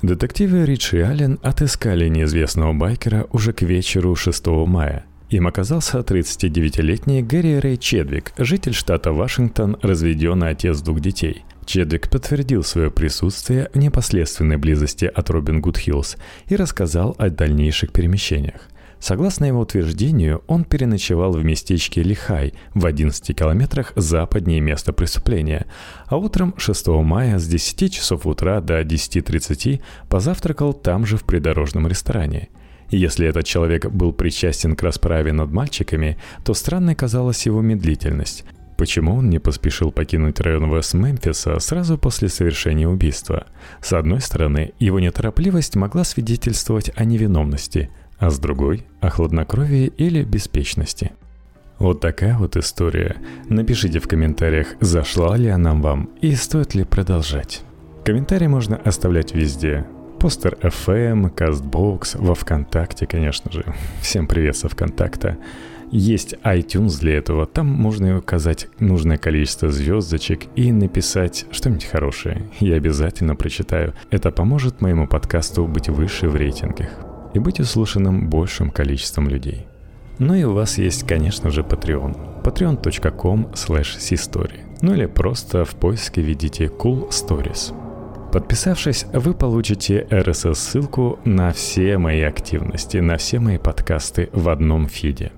[SPEAKER 1] Детективы Рич и Аллен отыскали неизвестного байкера уже к вечеру 6 мая. Им оказался 39-летний Гэри Рэй Чедвик, житель штата Вашингтон, разведенный отец двух детей. Чедвик подтвердил свое присутствие в непосредственной близости от Робин Гуд Хиллз и рассказал о дальнейших перемещениях. Согласно его утверждению, он переночевал в местечке Лихай в 11 километрах западнее места преступления, а утром 6 мая с 10 часов утра до 10.30 позавтракал там же в придорожном ресторане – если этот человек был причастен к расправе над мальчиками, то странной казалась его медлительность. Почему он не поспешил покинуть район Вест-Мемфиса сразу после совершения убийства? С одной стороны, его неторопливость могла свидетельствовать о невиновности, а с другой – о хладнокровии или беспечности. Вот такая вот история. Напишите в комментариях, зашла ли она вам и стоит ли продолжать. Комментарии можно оставлять везде, Постер FM, CastBox, во ВКонтакте, конечно же. Всем привет со ВКонтакта. Есть iTunes для этого, там можно указать нужное количество звездочек и написать что-нибудь хорошее. Я обязательно прочитаю. Это поможет моему подкасту быть выше в рейтингах и быть услышанным большим количеством людей. Ну и у вас есть, конечно же, Patreon. patreon.com slash Ну или просто в поиске введите Cool Stories. Подписавшись, вы получите RSS-ссылку на все мои активности, на все мои подкасты в одном фиде –